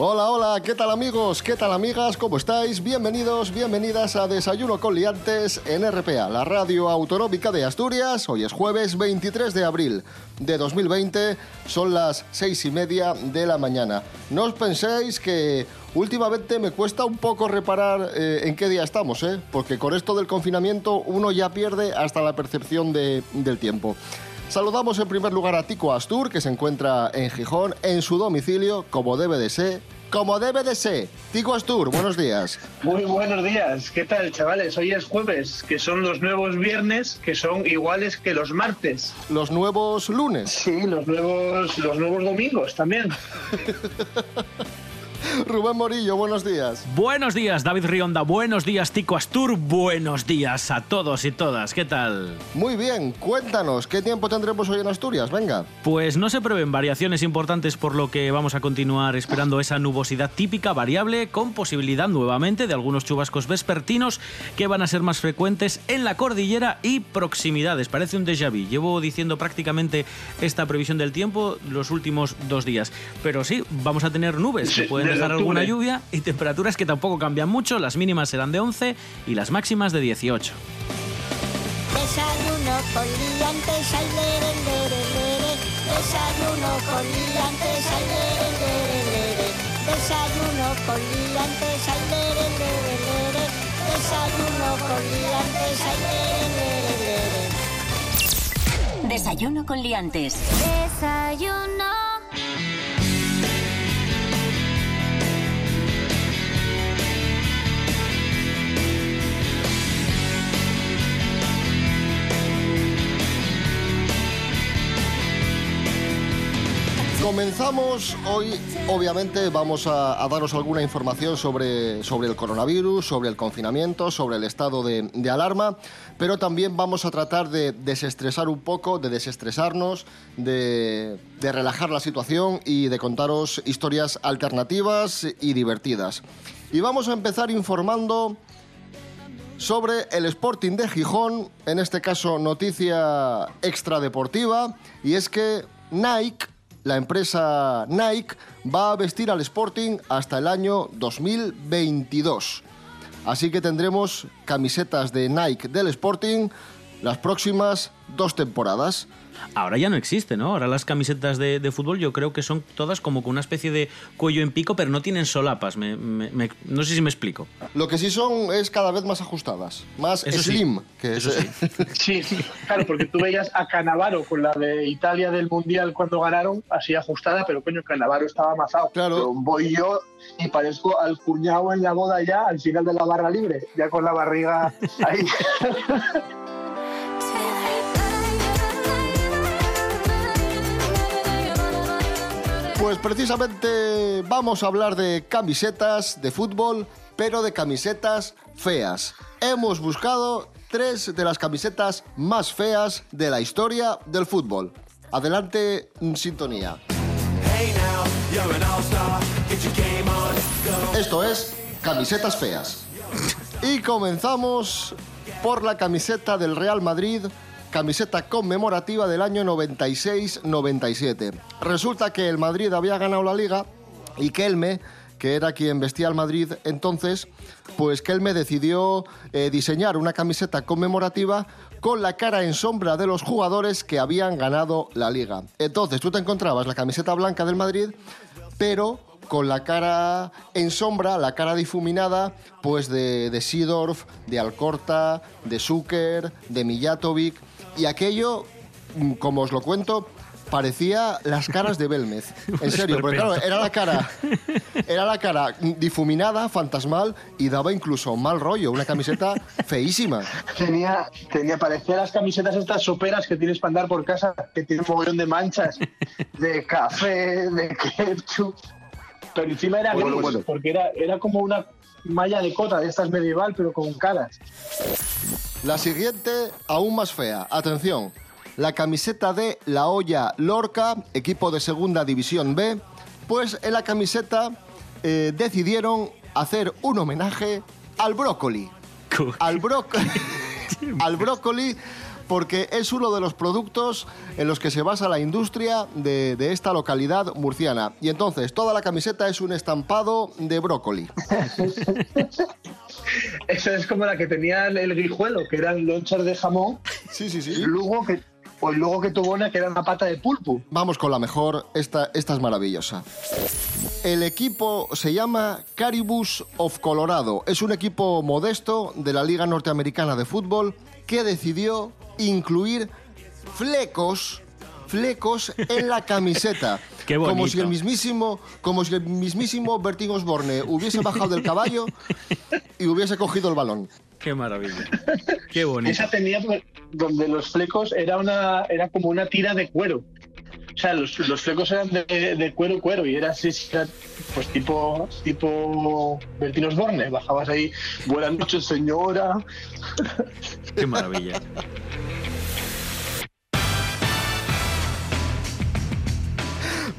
Hola, hola, ¿qué tal amigos? ¿Qué tal amigas? ¿Cómo estáis? Bienvenidos, bienvenidas a Desayuno con Liantes en RPA, la radio autonómica de Asturias. Hoy es jueves 23 de abril de 2020, son las seis y media de la mañana. No os penséis que últimamente me cuesta un poco reparar eh, en qué día estamos, ¿eh? porque con esto del confinamiento uno ya pierde hasta la percepción de- del tiempo. Saludamos en primer lugar a Tico Astur, que se encuentra en Gijón, en su domicilio, como debe de ser. Como debe de ser. Tico Astur, buenos días. Muy buenos días, ¿qué tal chavales? Hoy es jueves, que son los nuevos viernes, que son iguales que los martes. Los nuevos lunes. Sí, los nuevos, los nuevos domingos también. Rubén Morillo, buenos días. Buenos días, David Rionda. Buenos días, Tico Astur. Buenos días a todos y todas. ¿Qué tal? Muy bien, cuéntanos, ¿qué tiempo tendremos hoy en Asturias? Venga. Pues no se prevén variaciones importantes, por lo que vamos a continuar esperando esa nubosidad típica variable, con posibilidad nuevamente de algunos chubascos vespertinos que van a ser más frecuentes en la cordillera y proximidades. Parece un déjà vu. Llevo diciendo prácticamente esta previsión del tiempo los últimos dos días. Pero sí, vamos a tener nubes que pueden dejar alguna lluvia y temperaturas que tampoco cambian mucho. Las mínimas serán de 11 y las máximas de 18. Desayuno con liantes, ay, lere, lere, lere. Desayuno con liantes, ay, lere, lere, lere. Desayuno con liantes, ay, lere, lere, lere. Desayuno con liantes, ay, lere, lere, lere. Desayuno con Liantes. Desayuno. Comenzamos hoy, obviamente vamos a, a daros alguna información sobre, sobre el coronavirus, sobre el confinamiento, sobre el estado de, alarma, pero también vamos a tratar de desestresar un poco, de desestresarnos, de, de relajar la situación y de contaros historias alternativas y divertidas. Y vamos a empezar informando sobre el Sporting de Gijón, en este caso noticia extradeportiva, y es que Nike, la empresa Nike, va a vestir al Sporting hasta el año 2022. Así que tendremos camisetas de Nike del Sporting las próximas dos temporadas. Ahora ya no existe, ¿no? Ahora las camisetas de, de fútbol yo creo que son todas como con una especie de cuello en pico, pero no tienen solapas. Me- me- me- no sé si me explico. Lo que sí son es cada vez más ajustadas, más Eso sí, slim. que eso es- sí. Sí, claro, porque tú veías a Canavaro con la de Italia del Mundial cuando ganaron, así ajustada, pero coño, Canavaro estaba amasado. Claro. Pero voy yo y parezco al cuñado en la boda ya, al final de la barra libre, ya con la barriga ahí. Pues precisamente vamos a hablar de camisetas de fútbol, pero de camisetas feas. Hemos buscado tres de las camisetas más feas de la historia del fútbol. Adelante, sintonía. Esto es camisetas feas. Y comenzamos por la camiseta del Real Madrid, camiseta conmemorativa del año 96-97. Resulta que el Madrid había ganado la liga y Kelme, que era quien vestía al Madrid entonces, pues Kelme decidió eh, diseñar una camiseta conmemorativa con la cara en sombra de los jugadores que habían ganado la liga. Entonces tú te encontrabas la camiseta blanca del Madrid, pero con la cara en sombra, la cara difuminada, pues de, de Sidorf, de Alcorta, de Zucker, de Mijatovic, y aquello, mm, como os lo cuento, parecía las caras de Belmez. En serio, porque claro, era la cara, era la cara difuminada, fantasmal, y daba incluso mal rollo, una camiseta feísima. Tenía, tenía, parecía las camisetas estas soperas que tienes para andar por casa, que tienen un mogollón de manchas, de café, de ketchup. Pero encima era Bueno, gris, bueno. porque era, era como una malla de cota de estas medieval, pero con caras. La siguiente, aún más fea. Atención. La camiseta de La Hoya Lorca, equipo de Segunda División B, Pues en la camiseta eh, decidieron hacer un homenaje al brócoli. Al brócoli. al brócoli porque es uno de los productos en los que se basa la industria de, de esta localidad murciana. Y entonces, toda la camiseta es un estampado de brócoli. Esa es como la que tenía el guijuelo, que eran lonchas de jamón. Sí, sí, sí. Luego que, pues luego que tuvo una que era una pata de pulpo. Vamos con la mejor, esta, esta es maravillosa. El equipo se llama Caribus of Colorado. Es un equipo modesto de la Liga Norteamericana de Fútbol que decidió incluir flecos flecos en la camiseta. Qué como bonito. si el mismísimo, como si el mismísimo Bertín Osborne hubiese bajado del caballo y hubiese cogido el balón. Qué maravilla. Qué bonito. Esa tenía donde los flecos era una era como una tira de cuero. O sea, los, los flecos eran de, de cuero cuero y era así, era, pues tipo tipo Bertín Osborne. Bajabas ahí, buenas noches señora. Qué maravilla.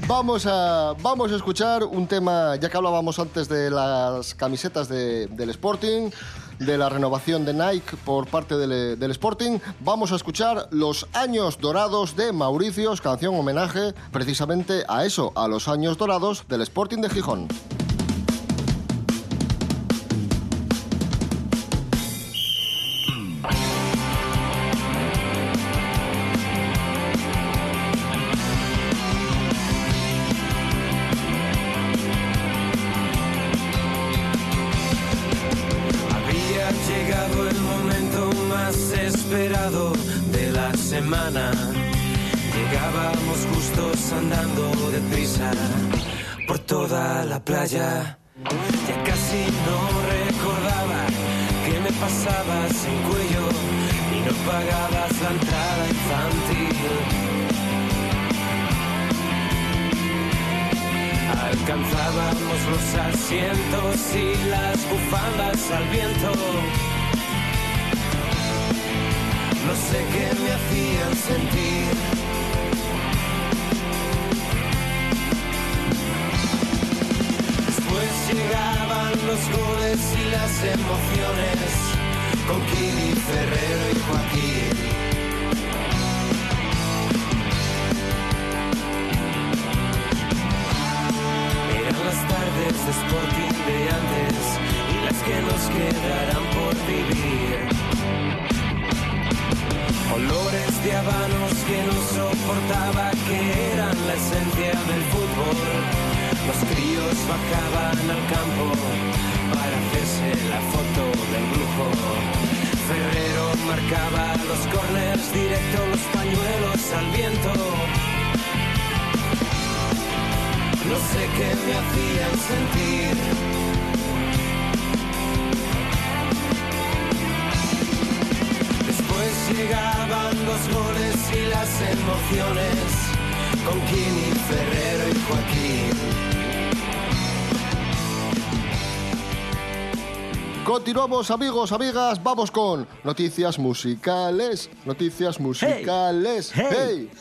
Vamos a, vamos a escuchar un tema, ya que hablábamos antes de las camisetas de- del Sporting, de la renovación de Nike por parte del, del Sporting, vamos a escuchar Los Años Dorados de Mauricios, canción homenaje precisamente a eso, a los años dorados del Sporting de Gijón. Alcanzábamos los asientos y las bufandas al viento. No sé qué me hacían sentir. Después llegaban los goles y las emociones con Kiri, Ferrero y Joaquín. De Sporting de antes y las que nos quedarán por vivir. Olores de habanos que no soportaba, que eran la esencia del fútbol. Los críos bajaban al campo para hacerse la foto del grupo. Ferrero marcaba los corners directo, los pañuelos al viento. No sé qué me hacían sentir. Después llegaban los goles y las emociones con Kini, Ferrero y Joaquín. Continuamos amigos, amigas, vamos con noticias musicales, noticias musicales. Hey.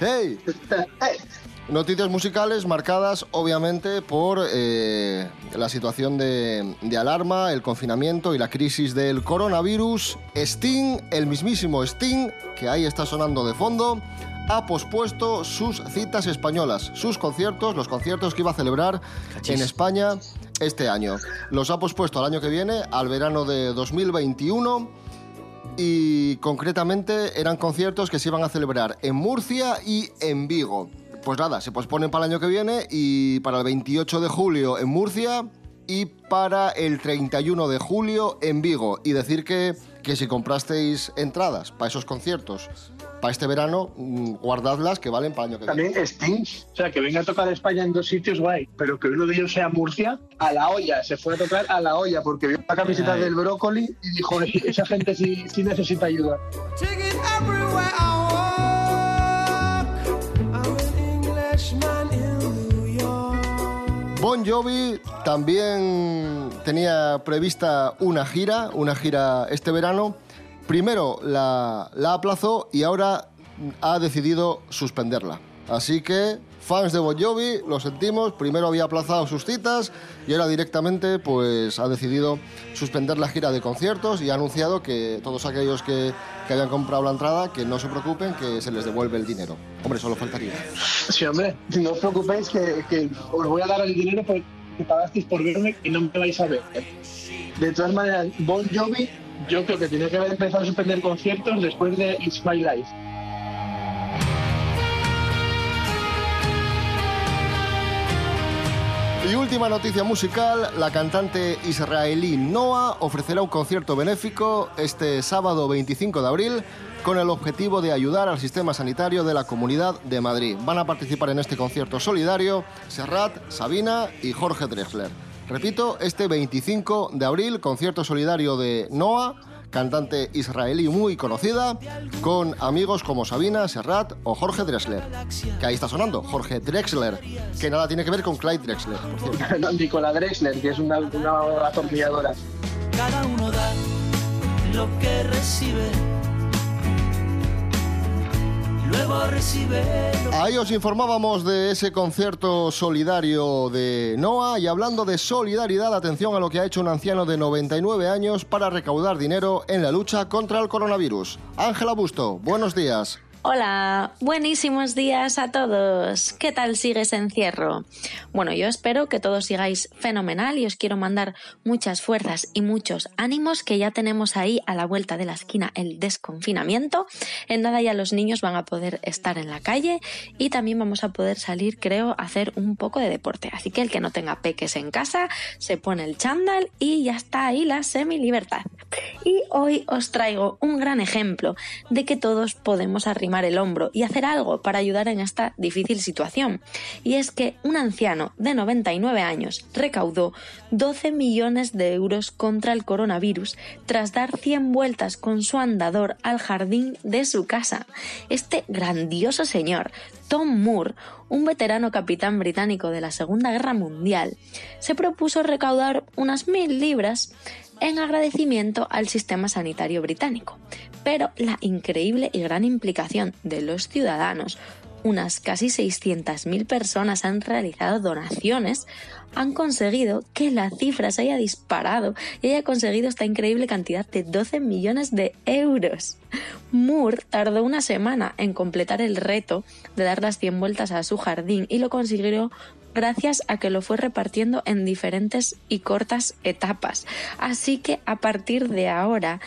hey. hey. Noticias musicales marcadas obviamente por eh, la situación de, de alarma, el confinamiento y la crisis del coronavirus. Sting, el mismísimo Sting, que ahí está sonando de fondo, ha pospuesto sus citas españolas, sus conciertos, los conciertos que iba a celebrar en España este año. Los ha pospuesto al año que viene, al verano de 2021 y concretamente eran conciertos que se iban a celebrar en Murcia y en Vigo. Pues nada, se posponen para el año que viene y para el 28 de julio en Murcia y para el 31 de julio en Vigo. Y decir que, que si comprasteis entradas para esos conciertos para este verano, mm, guardadlas que valen para el año que viene. También Sting, o sea, que venga a tocar España en dos sitios, guay, pero que uno de ellos sea Murcia, a la olla, se fue a tocar a la olla, porque vio la camiseta Ay. del brócoli y dijo, esa gente sí, sí necesita ayuda. Bon Jovi también tenía prevista una gira, una gira este verano. Primero la, la aplazó y ahora ha decidido suspenderla. Así que, fans de Bon Jovi, lo sentimos, primero había aplazado sus citas y ahora directamente pues ha decidido suspender la gira de conciertos y ha anunciado que todos aquellos que, que habían comprado la entrada, que no se preocupen, que se les devuelve el dinero. Hombre, solo faltaría. Sí, hombre, no os preocupéis que, que os voy a dar el dinero por- que pagasteis por verme y no me vais a ver. De todas maneras, Bon Jovi, yo creo que tiene que haber empezado a suspender conciertos después de It's My Life. Y última noticia musical, la cantante israelí Noah ofrecerá un concierto benéfico este sábado 25 de abril con el objetivo de ayudar al sistema sanitario de la Comunidad de Madrid. Van a participar en este concierto solidario Serrat, Sabina y Jorge Drexler. Repito, este 25 de abril, concierto solidario de Noah, cantante israelí muy conocida, con amigos como Sabina, Serrat o Jorge Drexler. Que ahí está sonando, Jorge Drexler, que nada tiene que ver con Clyde Drexler, por cierto. Nicola Drexler, que es una, una atornilladora. Cada uno da lo que recibe. Ahí os informábamos de ese concierto solidario de Noah y hablando de solidaridad, atención a lo que ha hecho un anciano de 99 años para recaudar dinero en la lucha contra el coronavirus. Ángela Busto, buenos días. Hola, buenísimos días a todos. ¿Qué tal sigue ese encierro? Bueno, yo espero que todos sigáis fenomenal y os quiero mandar muchas fuerzas y muchos ánimos que ya tenemos ahí a la vuelta de la esquina el desconfinamiento. En nada ya los niños van a poder estar en la calle y también vamos a poder salir, creo, a hacer un poco de deporte. Así que el que no tenga peques en casa se pone el chándal y ya está ahí la semi-libertad. Y hoy os traigo un gran ejemplo de que todos podemos el hombro y hacer algo para ayudar en esta difícil situación. Y es que un anciano de 99 años recaudó 12 millones de euros contra el coronavirus tras dar 100 vueltas con su andador al jardín de su casa. Este grandioso señor, Tom Moore, un veterano capitán británico de la Segunda Guerra Mundial, se propuso recaudar unas mil libras en agradecimiento al sistema sanitario británico. Pero la increíble y gran implicación de los ciudadanos, unas casi 600.000 personas han realizado donaciones, han conseguido que la cifra se haya disparado y haya conseguido esta increíble cantidad de 12 millones de euros. Moore tardó una semana en completar el reto de dar las 100 vueltas a su jardín y lo consiguió gracias a que lo fue repartiendo en diferentes y cortas etapas. Así que a partir de ahora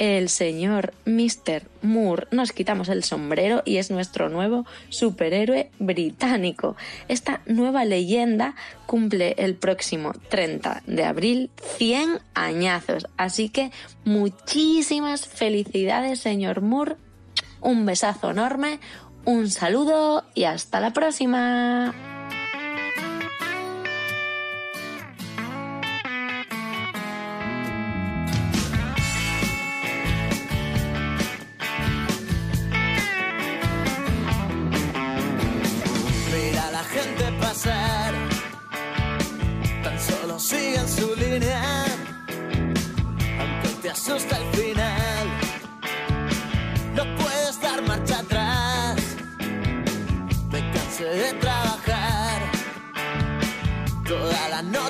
el señor Mr. Moore nos quitamos el sombrero y es nuestro nuevo superhéroe británico. Esta nueva leyenda cumple el próximo 30 de abril 100 añazos. Así que muchísimas felicidades, señor Moore. Un besazo enorme, un saludo y hasta la próxima.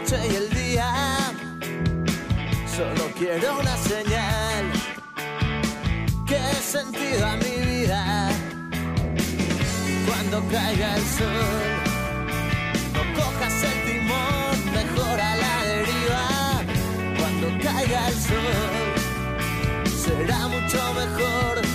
Noche y el día. Solo quiero una señal que dé sentido a mi vida cuando caiga el sol. No cojas el timón, mejora la deriva. Cuando caiga el sol, será mucho mejor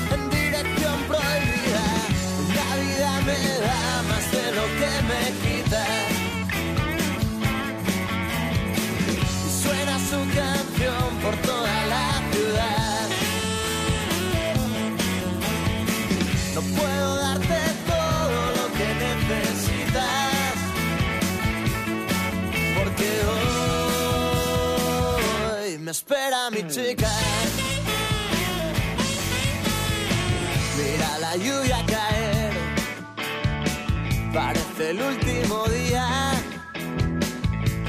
su canción por toda la ciudad. No puedo darte todo lo que necesitas, porque hoy me espera mi chica. Mira la lluvia caer, parece el último día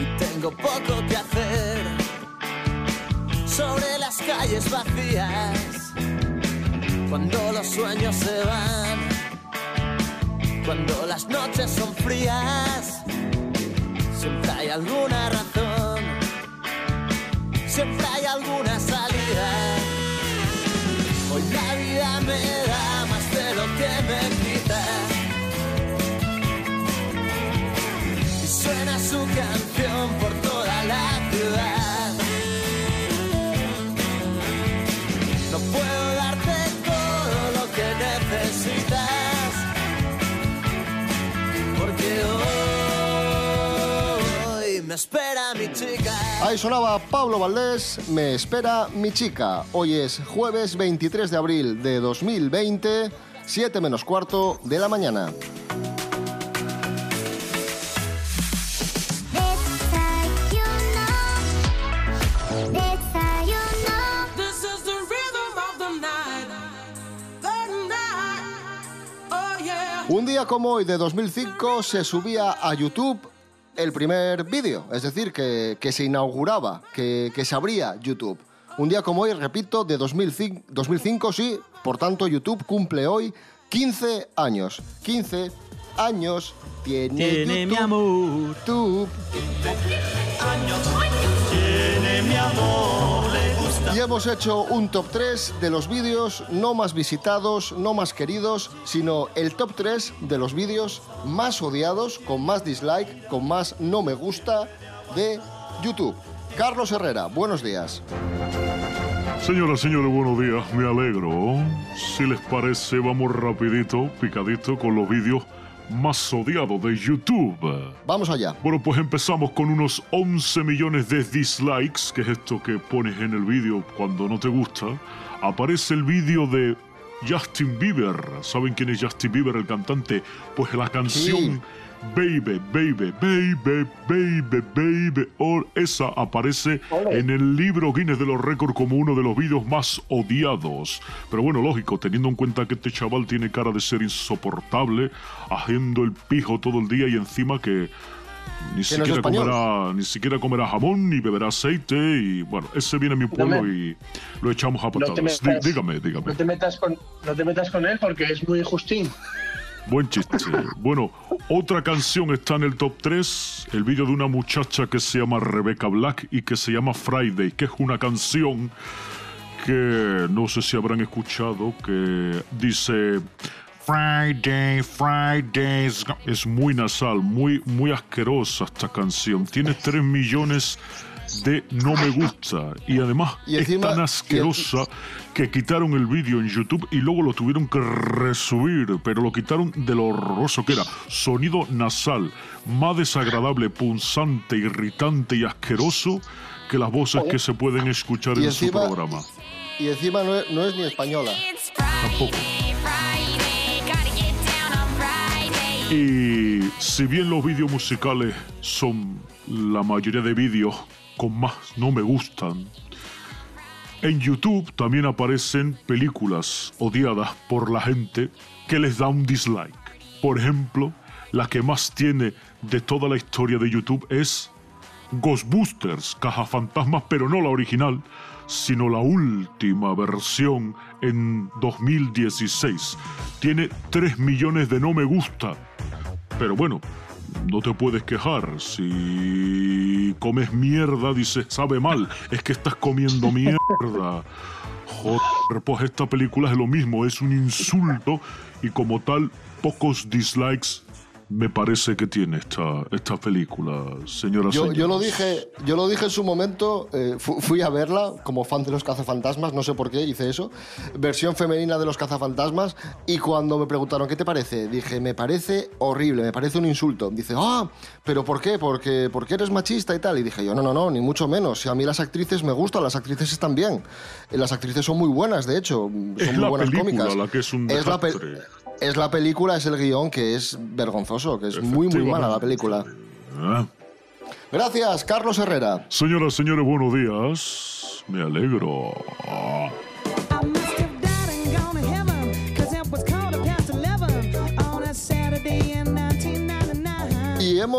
y tengo poco que hacer sobre las calles vacías. Cuando los sueños se van. Cuando las noches son frías, siempre hay alguna razón, siempre hay alguna salida. Hoy la vida me da más de lo que me quita. Y suena su canción espera mi chica. Ahí sonaba Pablo Valdés, Me espera mi chica. Hoy es jueves 23 de abril de 2020, 7 menos cuarto de la mañana. Oh. Un día como hoy de 2005 se subía a YouTube el primer vídeo, es decir, que, que se inauguraba, que, que se abría YouTube. Un día como hoy, repito, de 2005, 2005, sí, por tanto YouTube cumple hoy 15 años. 15 años tiene, Tiene mi YouTube. amor. Y hemos hecho un top 3 de los vídeos no más visitados, no más queridos, sino el top 3 de los vídeos más odiados, con más dislike, con más no me gusta de YouTube. Carlos Herrera, buenos días. Señoras, señores, buenos días, me alegro. Si les parece, vamos rapidito, picadito, con los vídeos más odiados de YouTube. Vamos allá. Bueno, pues empezamos con unos 11 millones de dislikes, que es esto que pones en el vídeo cuando no te gusta. Aparece el vídeo de Justin Bieber. ¿Saben quién es Justin Bieber, el cantante? Pues la canción Baby, Baby, Baby, Baby, Baby, or esa aparece en el libro Guinness de los Récords como uno de los vídeos más odiados. Pero bueno, lógico, teniendo en cuenta que este chaval tiene cara de ser insoportable, haciendo el pijo todo el día y encima que ni siquiera comerá, ni siquiera comerá jamón ni beberá aceite y bueno, ese viene a mi pueblo y lo echamos a No patadas. Dí- metas- dígame, dígame. No te metas con, no te metas con él porque es muy justín. Buen chiste. Bueno, otra canción está en el top 3, el vídeo de una muchacha que se llama Rebecca Black y que se llama Friday, que es una canción que no sé si habrán escuchado, que dice Friday, Friday. Es muy nasal, muy, muy asquerosa esta canción. Tiene 3 millones de no me gusta y además Y es tan y- asquerosa que quitaron el vídeo en YouTube y luego lo tuvieron que resubir, pero lo quitaron de lo horroroso que era. Sonido nasal, más desagradable, punzante, irritante y asqueroso que las voces que se pueden escuchar Y en su programa. Y encima no es, no es ni española. Tampoco. Y si bien los vídeos musicales son la mayoría de vídeos con más no me gustan, en YouTube también aparecen películas odiadas por la gente que les da un dislike. Por ejemplo, la que más tiene de toda la historia de YouTube es Ghostbusters, Cajafantasmas, pero no la original, sino la última versión en 2016. Tiene 3 millones de no me gusta. Pero bueno, no te puedes quejar. Si comes mierda, dices, sabe mal. Es que estás comiendo mierda. Joder, pues esta película es lo mismo, es un insulto y como tal, pocos dislikes me parece que tiene esta, esta película, señora Yo, yo lo dije, yo lo dije en su momento, eh, fu- fui a verla como fan de los cazafantasmas, no sé por qué hice eso, versión femenina de los cazafantasmas, y cuando me preguntaron qué te parece, dije, me parece horrible, me parece un insulto. Dice, ah, pero ¿por qué? Porque, porque eres machista y tal. Y dije yo, no, no, no, ni mucho menos. Si a mí las actrices me gustan, las actrices están bien. Las actrices son muy buenas, de hecho, son Es muy buenas cómicas. la que es un es la. Es la película, es el guion que es vergonzoso, que es muy, muy mala la película. Ah. Gracias, Carlos Herrera. Señoras, señores, buenos días. Me alegro.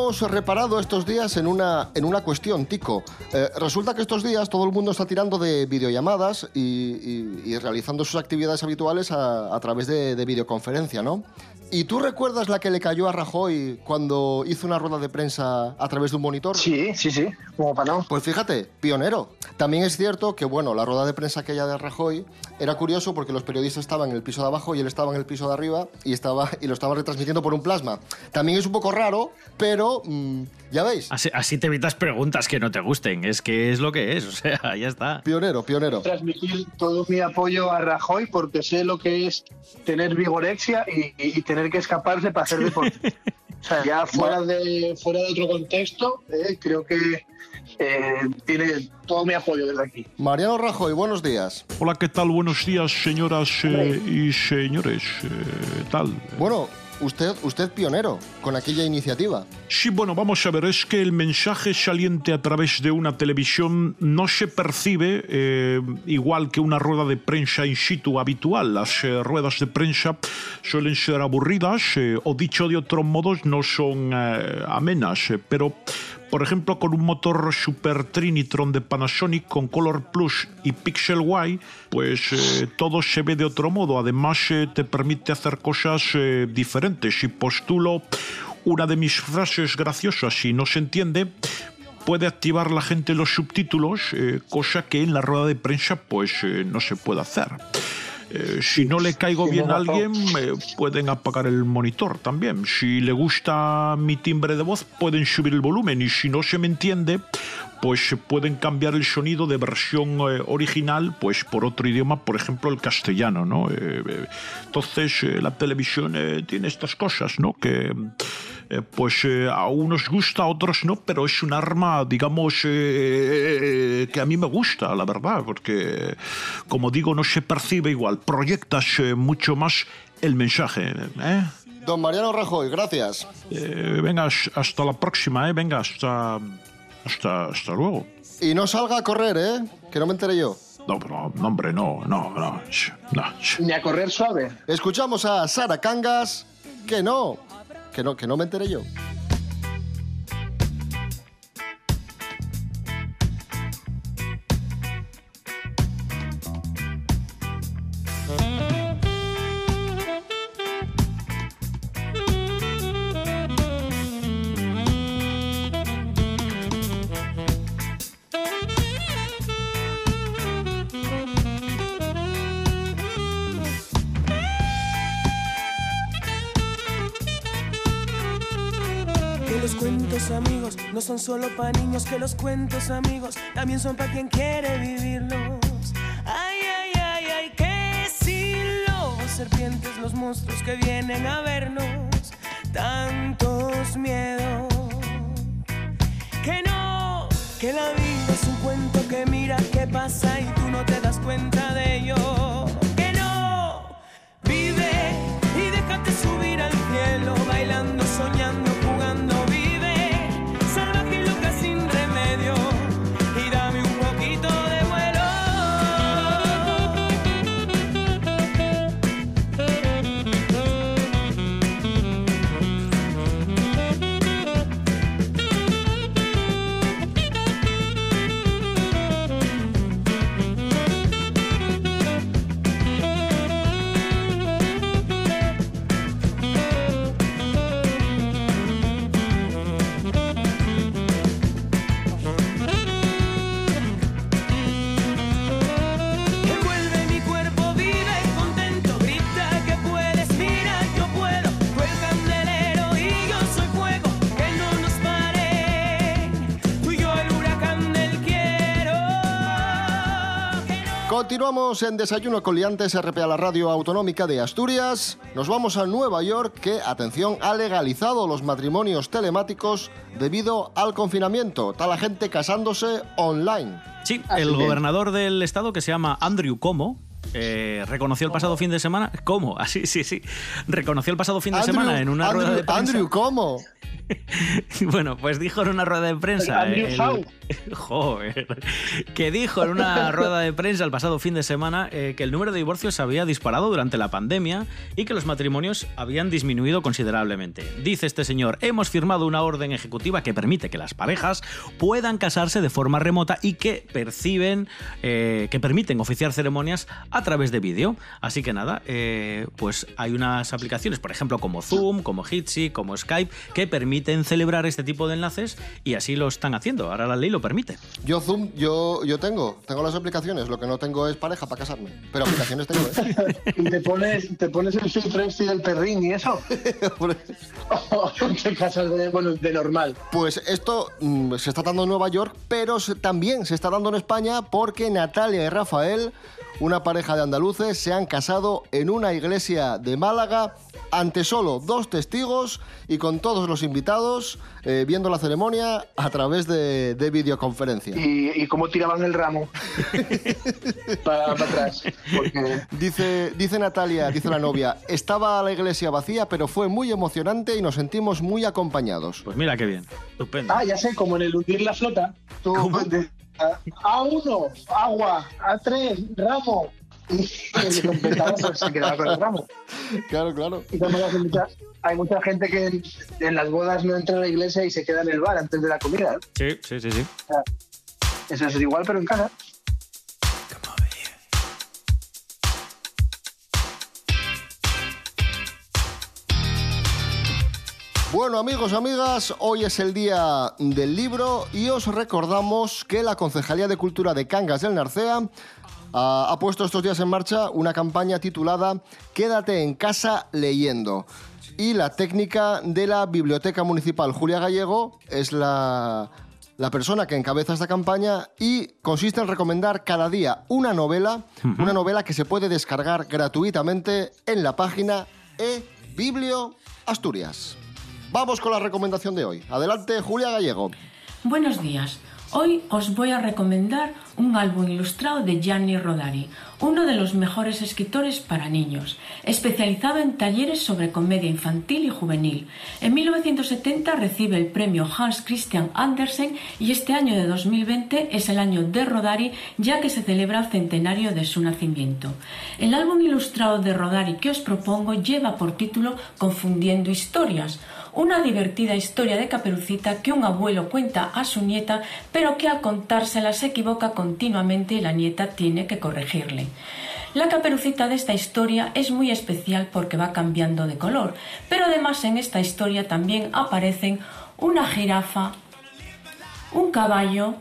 Hemos reparado estos días en una, en una cuestión, Tico. Eh, resulta que estos días todo el mundo está tirando de videollamadas y, y- y realizando sus actividades habituales a, a través de, de videoconferencia, ¿no? ¿Y tú recuerdas la que le cayó a Rajoy cuando hizo una rueda de prensa a través de un monitor? Sí, sí, sí, como para no. Pues fíjate, pionero. También es cierto que, bueno, la rueda de prensa aquella de Rajoy era curioso porque los periodistas estaban en el piso de abajo y él estaba en el piso de arriba y, estaba, y lo estaban retransmitiendo por un plasma. También es un poco raro, pero mm, ya veis. Así, así te evitas preguntas que no te gusten. Es que es lo que es. O sea, ya está. Pionero, pionero. Transmitir todo mi apoyo a Rajoy porque sé lo que es tener vigorexia y, y- y tener que escaparse para hacer deporte. O sea, ya fuera de, fuera de otro contexto, eh, creo que eh, tiene todo mi apoyo desde aquí. Mariano Rajoy, buenos días. Hola, ¿qué tal? Buenos días, señoras eh, y señores. Eh, tal. Bueno, usted, usted pionero con aquella iniciativa. Sí, bueno, vamos a ver, es que el mensaje saliente a través de una televisión no se percibe eh, igual que una rueda de prensa in situ habitual. Las eh, ruedas de prensa suelen ser aburridas eh, o dicho de otro modo no son amenas, pero por ejemplo con un motor Super Trinitron de Panasonic con Color Plus y Pixel Y, pues eh, todo se ve de otro modo. Además eh, te permite hacer cosas eh, diferentes. Si postulo una de mis frases graciosas si no se entiende, puede activar la gente los subtítulos, cosa que en la rueda de prensa pues no se puede hacer. Eh, si no le caigo bien a alguien, eh, pueden apagar el monitor también. Si le gusta mi timbre de voz, pueden subir el volumen. Y si no se me entiende, pues pueden cambiar el sonido de versión eh, original pues por otro idioma, por ejemplo el castellano, ¿no? Eh, entonces la televisión tiene estas cosas, ¿no? Que eh, pues eh, a unos gusta, a otros no, pero es un arma, digamos, eh, eh, que a mí me gusta, la verdad, porque como digo, no se percibe igual, proyectas eh, mucho más el mensaje, ¿eh? Don Mariano Rajoy, gracias. Eh, venga, hasta la próxima, ¿eh? Venga, hasta, hasta, hasta luego. Y no salga a correr, ¿eh? Que no me enteré yo. No, no, hombre, no, no, no. no. Ni a correr suave. Escuchamos a Sara Cangas. Que no. Que no, que no me enteré yo. Solo para niños, que los cuentos amigos también son para quien quiere vivirlos. Ay, ay, ay, ay, que si los serpientes, los monstruos que vienen a vernos, tantos miedos. Que no, que la vida es un cuento que mira qué pasa y tú no te das cuenta de ello. Continuamos en Desayuno con Liantes RP a la Radio Autonómica de Asturias. Nos vamos a Nueva York que, atención, ha legalizado los matrimonios telemáticos debido al confinamiento. Está la gente casándose online. Sí, Así el gobernador del estado, que se llama Andrew Como, eh, reconoció el pasado fin de semana. ¿Cómo? Así, sí, sí. Reconoció el pasado fin de Andrew- semana en una rueda de Andrew- prensa. Andrew, ¿cómo? Bueno, pues dijo en una rueda de prensa. Andrew el- Howe. Joder. Que dijo en una rueda de prensa el pasado fin de semana eh, que el número de divorcios se había disparado durante la pandemia y que los matrimonios habían disminuido considerablemente. Dice este señor: Hemos firmado una orden ejecutiva que permite que las parejas puedan casarse de forma remota y que perciben, eh, que permiten oficiar ceremonias a través de vídeo. Así que nada, eh, pues hay unas aplicaciones, por ejemplo, como Zoom, como Jitsi, como Skype, que permiten celebrar este tipo de enlaces y así lo están haciendo. Ahora la ley lo permite. Yo Zoom, yo, yo tengo, tengo las aplicaciones, lo que no tengo es pareja para casarme. Pero aplicaciones tengo, ¿eh? Y te pones, te pones el filtro este del perrín y eso. O te casas de, bueno, de normal. Pues esto mm, se está dando en Nueva York, pero se- también se está dando en España porque Natalia y Rafael, una pareja de andaluces, se han casado en una iglesia de Málaga ante solo dos testigos y con todos los invitados eh, viendo la ceremonia a través de, de videoconferencia. Y, y cómo tiraban el ramo para, para atrás. Porque Dice, dice Natalia, dice la novia, estaba la iglesia vacía, pero fue muy emocionante y nos sentimos muy acompañados. Pues mira qué bien. Estupendo. Ah, ya sé, como en el hundir la flota. Tú, de- a uno, agua, a tres, ramo. Y el que completaba, pues, se quedaba con el ramo. Claro, claro. Y hay mucha, hay mucha gente que en, en las bodas no entra a la iglesia y se queda en el bar antes de la comida. Sí, sí, sí, sí. O sea, Eso es igual, pero en casa. Bueno amigos, amigas, hoy es el día del libro y os recordamos que la Concejalía de Cultura de Cangas del Narcea ah, ha puesto estos días en marcha una campaña titulada Quédate en casa leyendo. Y la técnica de la Biblioteca Municipal Julia Gallego es la, la persona que encabeza esta campaña y consiste en recomendar cada día una novela, una novela que se puede descargar gratuitamente en la página eBiblio Asturias. Vamos con la recomendación de hoy. Adelante, Julia Gallego. Buenos días. Hoy os voy a recomendar un álbum ilustrado de Gianni Rodari, uno de los mejores escritores para niños, especializado en talleres sobre comedia infantil y juvenil. En 1970 recibe el premio Hans Christian Andersen y este año de 2020 es el año de Rodari ya que se celebra el centenario de su nacimiento. El álbum ilustrado de Rodari que os propongo lleva por título Confundiendo historias, una divertida historia de Caperucita que un abuelo cuenta a su nieta, pero que al contársela se equivoca continuamente y la nieta tiene que corregirle. La caperucita de esta historia es muy especial porque va cambiando de color, pero además en esta historia también aparecen una jirafa, un caballo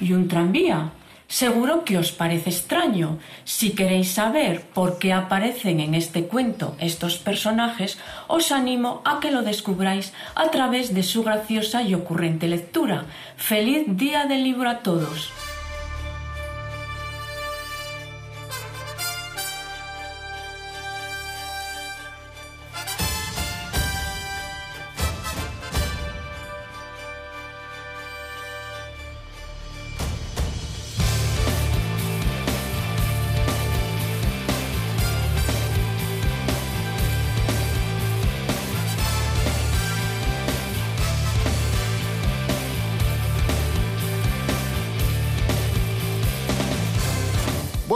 y un tranvía. Seguro que os parece extraño. Si queréis saber por qué aparecen en este cuento estos personajes, os animo a que lo descubráis a través de su graciosa y ocurrente lectura. ¡Feliz día del libro a todos!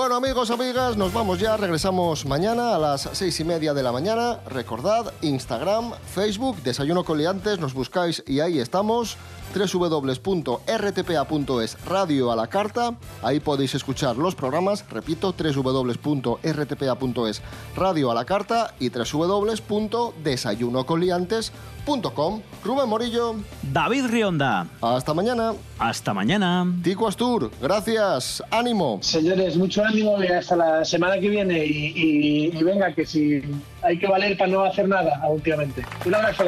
Bueno, amigos, amigas, nos vamos ya. Regresamos mañana a las seis y media de la mañana. Recordad, Instagram, Facebook, Desayuno con Liantes, nos buscáis y ahí estamos. www.rtpa.es Radio a la Carta. Ahí podéis escuchar los programas. Repito, www.rtpa.es Radio a la Carta y www.desayunoconliantes.com. Rubén Morillo. David Rionda. Hasta mañana. Hasta mañana. Tico Astur. Gracias. Ánimo. Señores, mucho ánimo y hasta la semana que viene. Y, y- y venga, que si hay que valer para no hacer nada últimamente. Un abrazo.